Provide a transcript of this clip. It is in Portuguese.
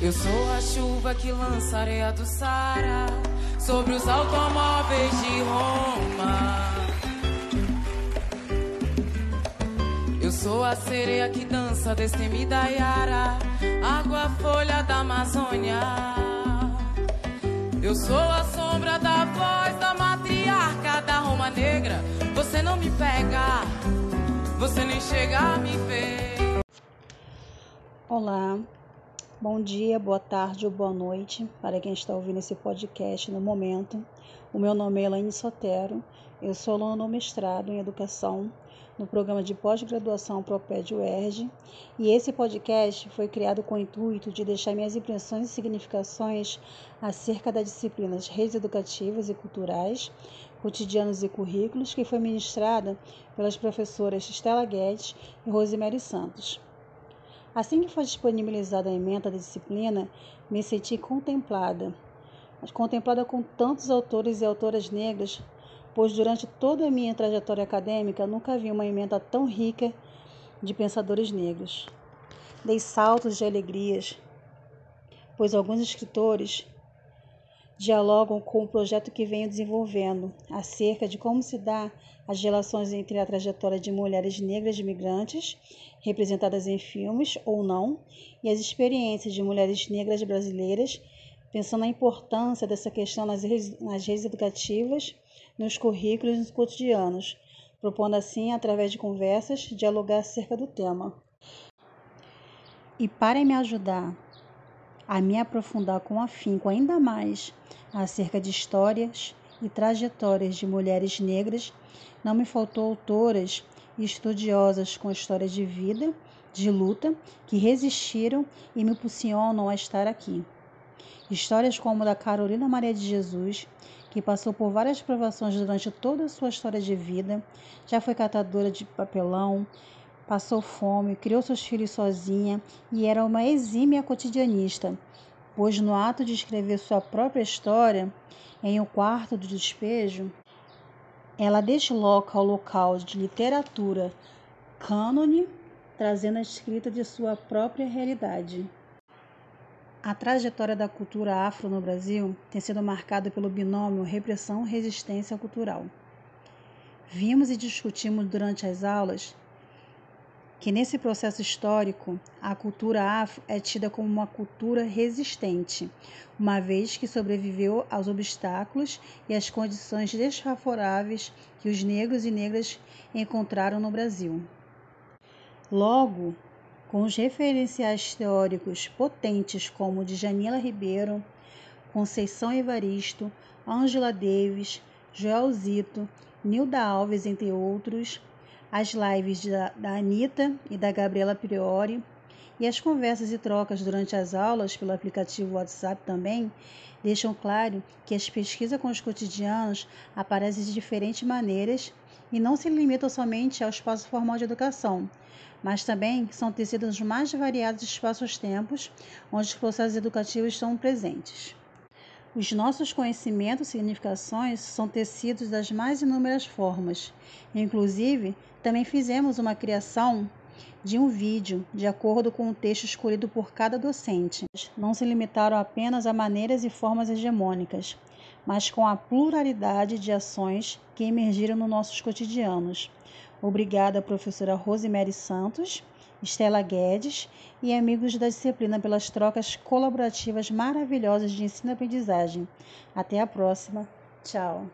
Eu sou a chuva que lança areia do Sara sobre os automóveis de Roma. Eu sou a sereia que dança destemida Yara, água folha da Amazônia. Eu sou a sombra da voz da matriarca da Roma Negra. Você não me pega, você nem chega a me ver. Olá, bom dia, boa tarde ou boa noite para quem está ouvindo esse podcast no momento. O meu nome é Elaine Sotero, eu sou aluna no mestrado em Educação no programa de pós-graduação Proped UERJ e esse podcast foi criado com o intuito de deixar minhas impressões e significações acerca das disciplinas redes educativas e culturais, cotidianos e currículos que foi ministrada pelas professoras Estela Guedes e Rosemary Santos. Assim que foi disponibilizada a emenda da disciplina, me senti contemplada, contemplada com tantos autores e autoras negras, pois durante toda a minha trajetória acadêmica nunca vi uma emenda tão rica de pensadores negros. Dei saltos de alegrias, pois alguns escritores dialogam com o projeto que venho desenvolvendo acerca de como se dá as relações entre a trajetória de mulheres negras migrantes, representadas em filmes ou não, e as experiências de mulheres negras brasileiras, pensando na importância dessa questão nas redes, nas redes educativas, nos currículos e nos cotidianos, propondo assim, através de conversas, dialogar acerca do tema. E para me ajudar a me aprofundar com afinco ainda mais acerca de histórias e trajetórias de mulheres negras, não me faltou autoras e estudiosas com história de vida, de luta, que resistiram e me impulsionam a estar aqui. Histórias como a da Carolina Maria de Jesus, que passou por várias provações durante toda a sua história de vida, já foi catadora de papelão, passou fome, criou seus filhos sozinha e era uma exímia cotidianista, pois no ato de escrever sua própria história, em O Quarto do Despejo, ela desloca ao local de literatura cânone, trazendo a escrita de sua própria realidade. A trajetória da cultura afro no Brasil tem sido marcada pelo binômio repressão-resistência cultural. Vimos e discutimos durante as aulas que nesse processo histórico a cultura afro é tida como uma cultura resistente, uma vez que sobreviveu aos obstáculos e às condições desfavoráveis que os negros e negras encontraram no Brasil. Logo, com os referenciais teóricos potentes como de Janila Ribeiro, Conceição Evaristo, Angela Davis, Joel Zito, Nilda Alves, entre outros, as lives da, da Anitta e da Gabriela Priori e as conversas e trocas durante as aulas pelo aplicativo WhatsApp também deixam claro que as pesquisas com os cotidianos aparecem de diferentes maneiras e não se limitam somente ao espaço formal de educação, mas também são tecidos nos mais variados espaços-tempos onde os processos educativos estão presentes. Os nossos conhecimentos e significações são tecidos das mais inúmeras formas. Inclusive, também fizemos uma criação de um vídeo, de acordo com o texto escolhido por cada docente. Não se limitaram apenas a maneiras e formas hegemônicas, mas com a pluralidade de ações que emergiram nos nossos cotidianos. Obrigada, professora Rosemary Santos Estela Guedes e amigos da disciplina pelas trocas colaborativas maravilhosas de ensino-aprendizagem. Até a próxima. Tchau.